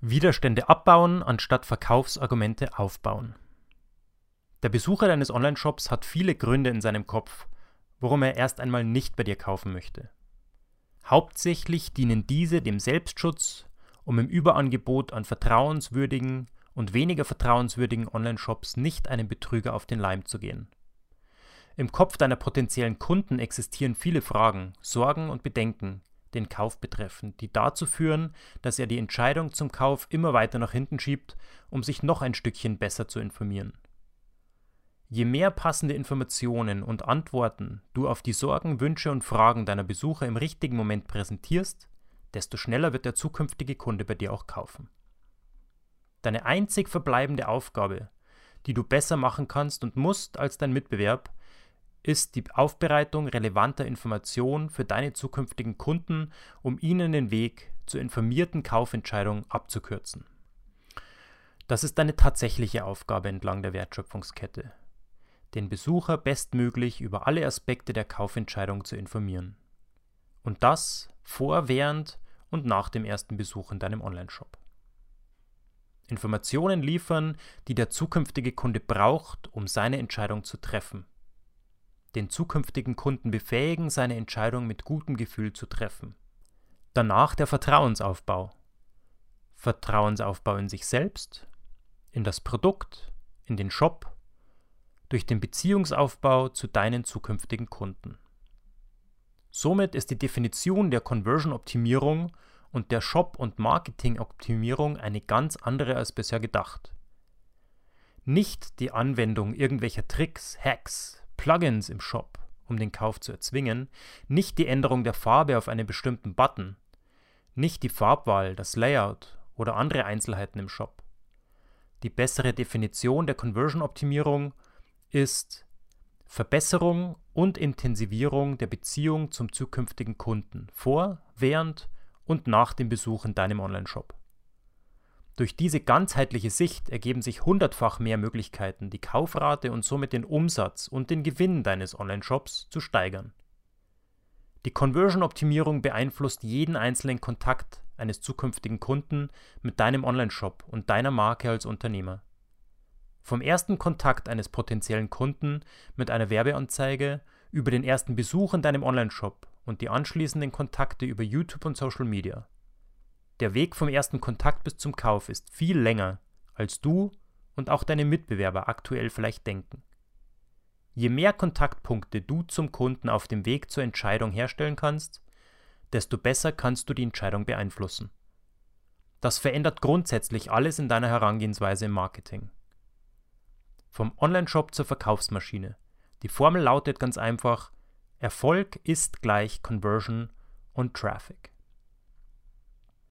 Widerstände abbauen, anstatt Verkaufsargumente aufbauen. Der Besucher deines Online-Shops hat viele Gründe in seinem Kopf, warum er erst einmal nicht bei dir kaufen möchte. Hauptsächlich dienen diese dem Selbstschutz, um im Überangebot an vertrauenswürdigen und weniger vertrauenswürdigen Online-Shops nicht einem Betrüger auf den Leim zu gehen. Im Kopf deiner potenziellen Kunden existieren viele Fragen, Sorgen und Bedenken, den Kauf betreffen, die dazu führen, dass er die Entscheidung zum Kauf immer weiter nach hinten schiebt, um sich noch ein Stückchen besser zu informieren. Je mehr passende Informationen und Antworten du auf die Sorgen, Wünsche und Fragen deiner Besucher im richtigen Moment präsentierst, desto schneller wird der zukünftige Kunde bei dir auch kaufen. Deine einzig verbleibende Aufgabe, die du besser machen kannst und musst als dein Mitbewerb, ist die Aufbereitung relevanter Informationen für deine zukünftigen Kunden, um ihnen den Weg zur informierten Kaufentscheidung abzukürzen. Das ist deine tatsächliche Aufgabe entlang der Wertschöpfungskette den Besucher bestmöglich über alle Aspekte der Kaufentscheidung zu informieren. Und das vor, während und nach dem ersten Besuch in deinem Onlineshop. Informationen liefern, die der zukünftige Kunde braucht, um seine Entscheidung zu treffen. Den zukünftigen Kunden befähigen, seine Entscheidung mit gutem Gefühl zu treffen. Danach der Vertrauensaufbau. Vertrauensaufbau in sich selbst, in das Produkt, in den Shop durch den Beziehungsaufbau zu deinen zukünftigen Kunden. Somit ist die Definition der Conversion-Optimierung und der Shop- und Marketing-Optimierung eine ganz andere als bisher gedacht. Nicht die Anwendung irgendwelcher Tricks, Hacks, Plugins im Shop, um den Kauf zu erzwingen, nicht die Änderung der Farbe auf einen bestimmten Button, nicht die Farbwahl, das Layout oder andere Einzelheiten im Shop. Die bessere Definition der Conversion-Optimierung ist Verbesserung und Intensivierung der Beziehung zum zukünftigen Kunden vor, während und nach dem Besuch in deinem Onlineshop. Durch diese ganzheitliche Sicht ergeben sich hundertfach mehr Möglichkeiten, die Kaufrate und somit den Umsatz und den Gewinn deines Onlineshops zu steigern. Die Conversion-Optimierung beeinflusst jeden einzelnen Kontakt eines zukünftigen Kunden mit deinem Onlineshop und deiner Marke als Unternehmer. Vom ersten Kontakt eines potenziellen Kunden mit einer Werbeanzeige über den ersten Besuch in deinem Onlineshop und die anschließenden Kontakte über YouTube und Social Media. Der Weg vom ersten Kontakt bis zum Kauf ist viel länger, als du und auch deine Mitbewerber aktuell vielleicht denken. Je mehr Kontaktpunkte du zum Kunden auf dem Weg zur Entscheidung herstellen kannst, desto besser kannst du die Entscheidung beeinflussen. Das verändert grundsätzlich alles in deiner Herangehensweise im Marketing. Vom Onlineshop zur Verkaufsmaschine. Die Formel lautet ganz einfach, Erfolg ist gleich Conversion und Traffic.